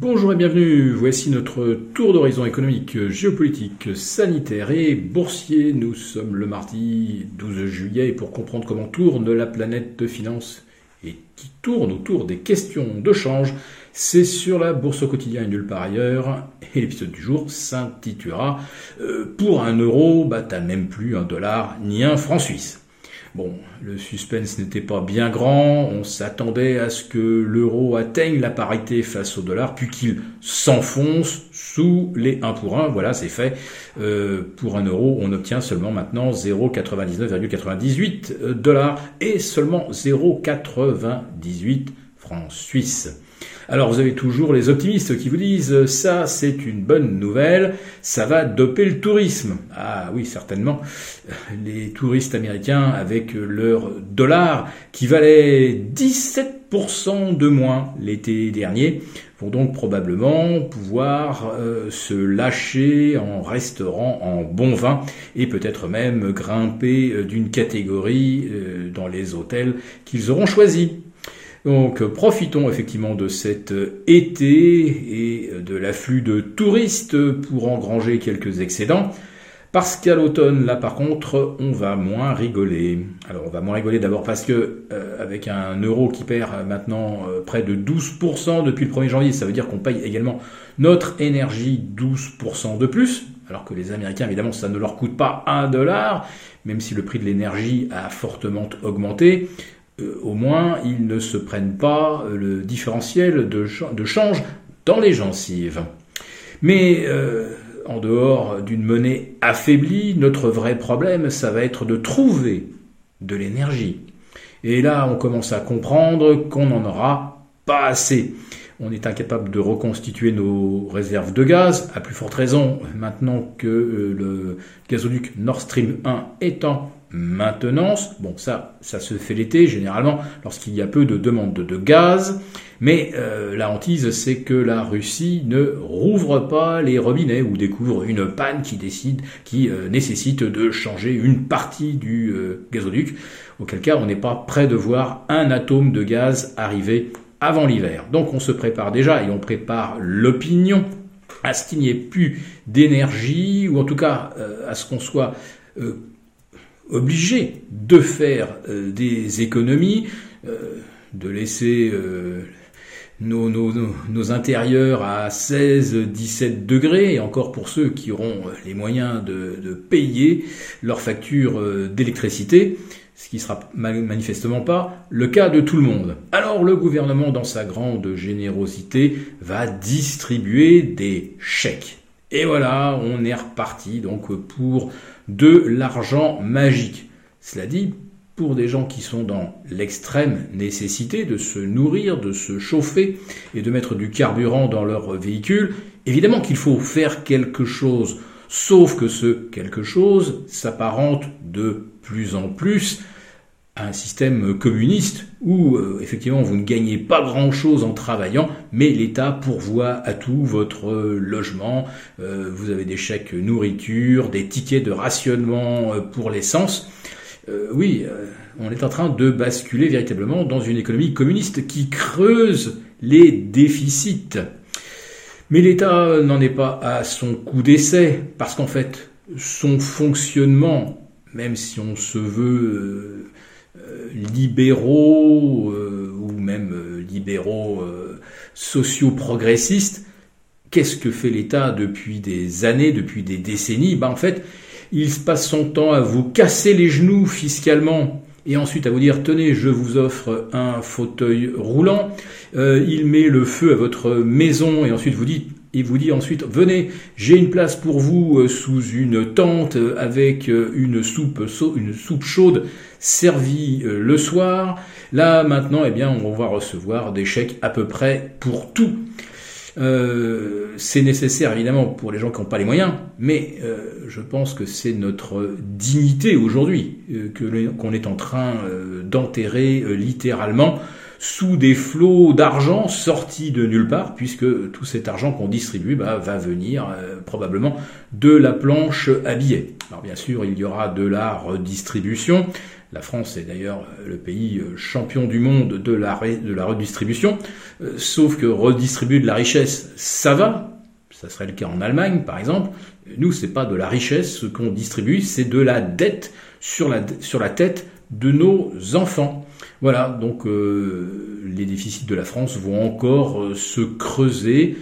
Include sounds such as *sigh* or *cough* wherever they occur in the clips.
Bonjour et bienvenue, voici notre tour d'horizon économique, géopolitique, sanitaire et boursier. Nous sommes le mardi 12 juillet et pour comprendre comment tourne la planète de finances et qui tourne autour des questions de change, c'est sur la bourse au quotidien et nulle part ailleurs. Et l'épisode du jour s'intitulera euh, Pour un euro, bah t'as même plus un dollar ni un franc suisse. Bon, le suspense n'était pas bien grand, on s'attendait à ce que l'euro atteigne la parité face au dollar, puis qu'il s'enfonce sous les 1 pour 1, voilà c'est fait. Euh, pour un euro, on obtient seulement maintenant 0,99,98 dollars et seulement 0,98 francs suisses. Alors vous avez toujours les optimistes qui vous disent ça c'est une bonne nouvelle, ça va doper le tourisme. Ah oui certainement, *laughs* les touristes américains avec leur dollar qui valait 17% de moins l'été dernier vont donc probablement pouvoir euh, se lâcher en restaurant en bon vin et peut-être même grimper euh, d'une catégorie euh, dans les hôtels qu'ils auront choisis. Donc profitons effectivement de cet été et de l'afflux de touristes pour engranger quelques excédents. Parce qu'à l'automne, là par contre, on va moins rigoler. Alors on va moins rigoler d'abord parce que euh, avec un euro qui perd maintenant euh, près de 12% depuis le 1er janvier, ça veut dire qu'on paye également notre énergie 12% de plus. Alors que les Américains, évidemment, ça ne leur coûte pas un dollar, même si le prix de l'énergie a fortement augmenté. Euh, au moins ils ne se prennent pas euh, le différentiel de, change dans les gencives. Mais euh, en dehors d'une monnaie affaiblie, notre vrai problème, ça va être de trouver de l'énergie. Et là, on commence à comprendre qu'on n'en aura pas assez. On est incapable de reconstituer nos réserves de gaz, à plus forte raison maintenant que le gazoduc Nord Stream 1 étant maintenance. Bon, ça, ça se fait l'été généralement lorsqu'il y a peu de demandes de, gaz. Mais euh, la hantise, c'est que la Russie ne rouvre pas les robinets ou découvre une panne qui décide, qui euh, nécessite de changer une partie du euh, gazoduc. Auquel cas, on n'est pas prêt de voir un atome de gaz arriver avant l'hiver. Donc, on se prépare déjà et on prépare l'opinion à ce qu'il n'y ait plus d'énergie ou en tout cas à ce qu'on soit obligé de faire euh, des économies, euh, de laisser euh, nos, intérieurs à 16-17 degrés, et encore pour ceux qui auront les moyens de, payer leur facture d'électricité, ce qui sera manifestement pas le cas de tout le monde. Alors le gouvernement, dans sa grande générosité, va distribuer des chèques. Et voilà, on est reparti donc pour de l'argent magique. Cela dit, pour des gens qui sont dans l'extrême nécessité de se nourrir, de se chauffer et de mettre du carburant dans leur véhicule, évidemment qu'il faut faire quelque chose. Sauf que ce quelque chose s'apparente de plus en plus un système communiste où euh, effectivement vous ne gagnez pas grand-chose en travaillant, mais l'État pourvoit à tout votre logement, euh, vous avez des chèques nourriture, des tickets de rationnement euh, pour l'essence. oui, on est en train de basculer véritablement dans une économie communiste qui creuse les déficits. Mais l'État n'en est pas à son coup d'essai, parce qu'en fait, son fonctionnement, même si on se veut libéraux euh, ou même euh, libéraux euh, sociaux-progressistes, qu'est-ce que fait l'État depuis des années, depuis des décennies? Ben, En fait, il se passe son temps à vous casser les genoux fiscalement. Et ensuite à vous dire tenez, je vous offre un fauteuil roulant. il met le feu à votre maison et ensuite vous dit il vous dit ensuite venez, j'ai une place pour vous sous une tente avec une soupe, une soupe chaude servi euh, le soir. Là, maintenant, eh bien, on va recevoir des chèques à peu près pour tout. Euh, c'est nécessaire évidemment pour les gens qui n'ont pas les moyens, mais euh, je pense que c'est notre dignité aujourd'hui qu'on est en train d'enterrer littéralement sous des flots d'argent sortis de nulle part, puisque tout cet argent qu'on distribue bah, va venir euh, probablement de la planche à billets. Alors bien sûr, il y aura de la redistribution. La France est d'ailleurs le pays champion du monde de la, redistribution, sauf que redistribuer de la richesse, ça va, ça serait le cas en Allemagne, par exemple. Nous, c'est pas de la richesse qu'on distribue, c'est de la dette sur la tête de nos enfants. Voilà, donc euh, les déficits de la France vont encore euh, se creuser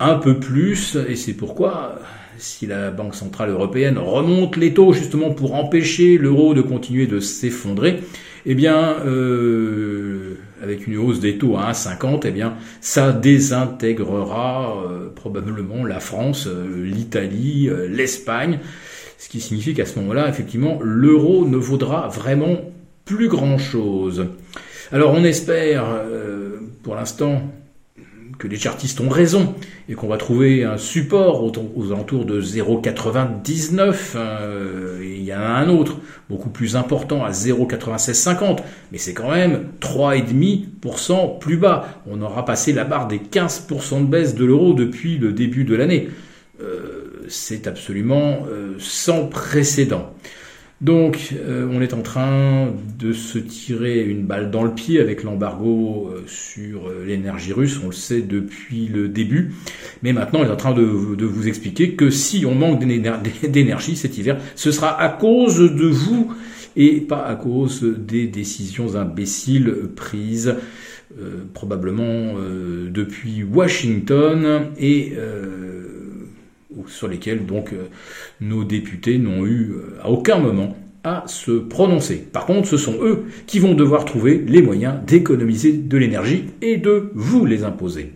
un peu plus, et c'est pourquoi si la Banque Centrale Européenne remonte les taux justement pour empêcher l'euro de continuer de s'effondrer, eh bien, euh, avec une hausse des taux à 1,50, eh bien, ça désintégrera euh, probablement la France, l'Italie, l'Espagne, ce qui signifie qu'à ce moment-là, effectivement, l'euro ne vaudra vraiment plus grand-chose. Alors on espère, pour l'instant, que les chartistes ont raison et qu'on va trouver un support aux, alentours de 0,99. Euh, il y en a un autre, beaucoup plus important, à 0,9650, mais c'est quand même 3,5% plus bas. On aura passé la barre des 15% de baisse de l'euro depuis le début de l'année. Euh, c'est absolument euh, sans précédent. Donc, euh, on est en train de se tirer une balle dans le pied avec l'embargo euh, sur euh, l'énergie russe, on le sait depuis le début. Mais maintenant, on est en train de, vous expliquer que si on manque *laughs* d'énergie cet hiver, ce sera à cause de vous et pas à cause des décisions imbéciles prises probablement depuis Washington et sur lesquels donc euh, nos députés n'ont eu euh, à aucun moment à se prononcer. Par contre, ce sont eux qui vont devoir trouver les moyens d'économiser de l'énergie et de vous les imposer.